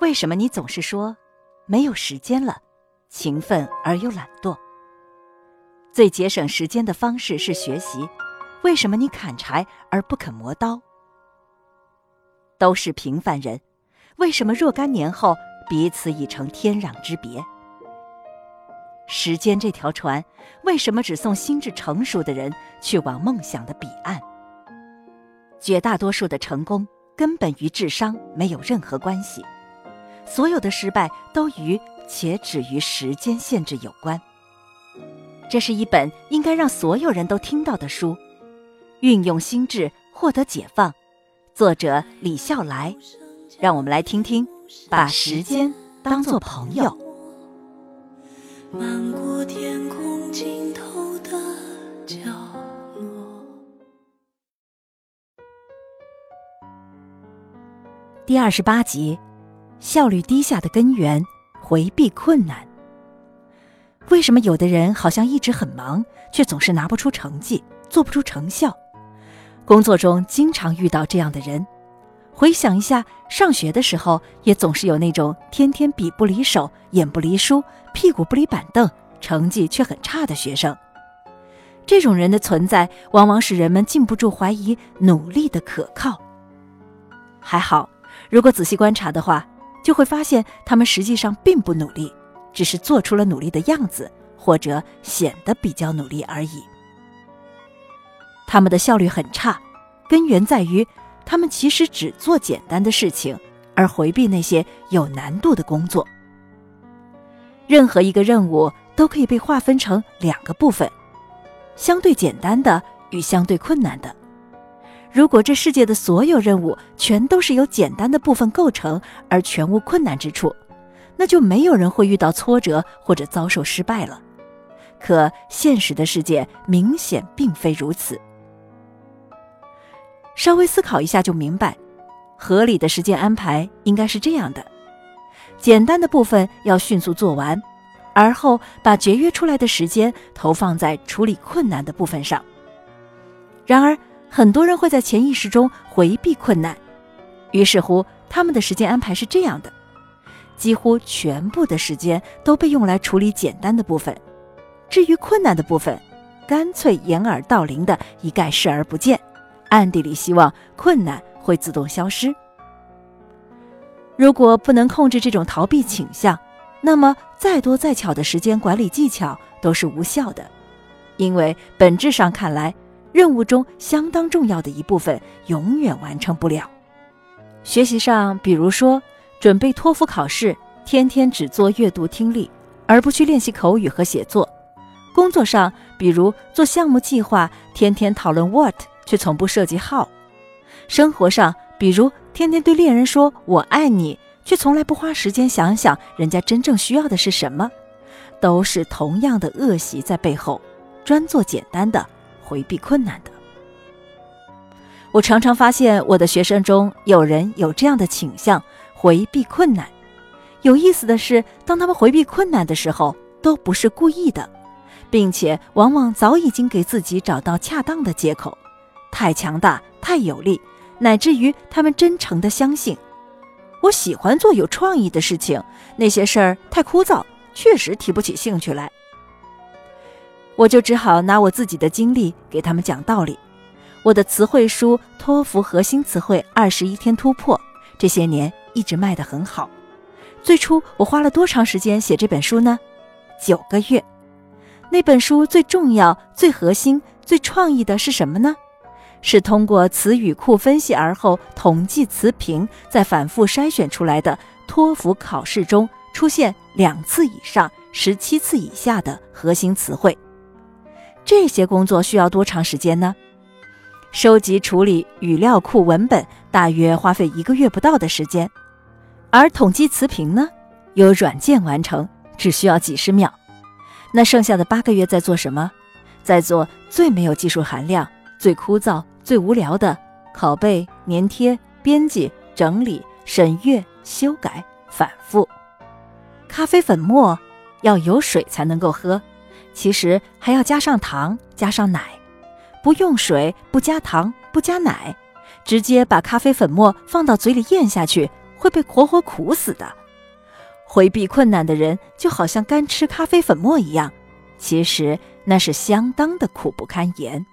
为什么你总是说没有时间了，勤奋而又懒惰？最节省时间的方式是学习，为什么你砍柴而不肯磨刀？都是平凡人，为什么若干年后彼此已成天壤之别？时间这条船，为什么只送心智成熟的人去往梦想的彼岸？绝大多数的成功根本与智商没有任何关系。所有的失败都与且止于时间限制有关。这是一本应该让所有人都听到的书，《运用心智获得解放》，作者李笑来。让我们来听听，把时间当作朋友。漫过天空尽头的角落。第二十八集。效率低下的根源，回避困难。为什么有的人好像一直很忙，却总是拿不出成绩，做不出成效？工作中经常遇到这样的人。回想一下，上学的时候也总是有那种天天笔不离手、眼不离书、屁股不离板凳，成绩却很差的学生。这种人的存在，往往使人们禁不住怀疑努力的可靠。还好，如果仔细观察的话。就会发现，他们实际上并不努力，只是做出了努力的样子，或者显得比较努力而已。他们的效率很差，根源在于他们其实只做简单的事情，而回避那些有难度的工作。任何一个任务都可以被划分成两个部分：相对简单的与相对困难的。如果这世界的所有任务全都是由简单的部分构成，而全无困难之处，那就没有人会遇到挫折或者遭受失败了。可现实的世界明显并非如此。稍微思考一下就明白，合理的时间安排应该是这样的：简单的部分要迅速做完，而后把节约出来的时间投放在处理困难的部分上。然而，很多人会在潜意识中回避困难，于是乎，他们的时间安排是这样的：几乎全部的时间都被用来处理简单的部分，至于困难的部分，干脆掩耳盗铃的一概视而不见，暗地里希望困难会自动消失。如果不能控制这种逃避倾向，那么再多再巧的时间管理技巧都是无效的，因为本质上看来。任务中相当重要的一部分永远完成不了。学习上，比如说准备托福考试，天天只做阅读听力，而不去练习口语和写作；工作上，比如做项目计划，天天讨论 what，却从不涉及 how；生活上，比如天天对恋人说我爱你，却从来不花时间想想人家真正需要的是什么，都是同样的恶习在背后，专做简单的。回避困难的，我常常发现我的学生中有人有这样的倾向，回避困难。有意思的是，当他们回避困难的时候，都不是故意的，并且往往早已经给自己找到恰当的借口，太强大、太有力，乃至于他们真诚的相信，我喜欢做有创意的事情，那些事儿太枯燥，确实提不起兴趣来。我就只好拿我自己的经历给他们讲道理。我的词汇书《托福核心词汇二十一天突破》这些年一直卖得很好。最初我花了多长时间写这本书呢？九个月。那本书最重要、最核心、最创意的是什么呢？是通过词语库分析而后统计词频，再反复筛选出来的托福考试中出现两次以上、十七次以下的核心词汇。这些工作需要多长时间呢？收集处理语料库文本大约花费一个月不到的时间，而统计词频呢，由软件完成，只需要几十秒。那剩下的八个月在做什么？在做最没有技术含量、最枯燥、最无聊的拷贝、粘贴、编辑、整理、审阅、修改、反复。咖啡粉末要有水才能够喝。其实还要加上糖，加上奶，不用水，不加糖，不加奶，直接把咖啡粉末放到嘴里咽下去，会被活活苦死的。回避困难的人就好像干吃咖啡粉末一样，其实那是相当的苦不堪言。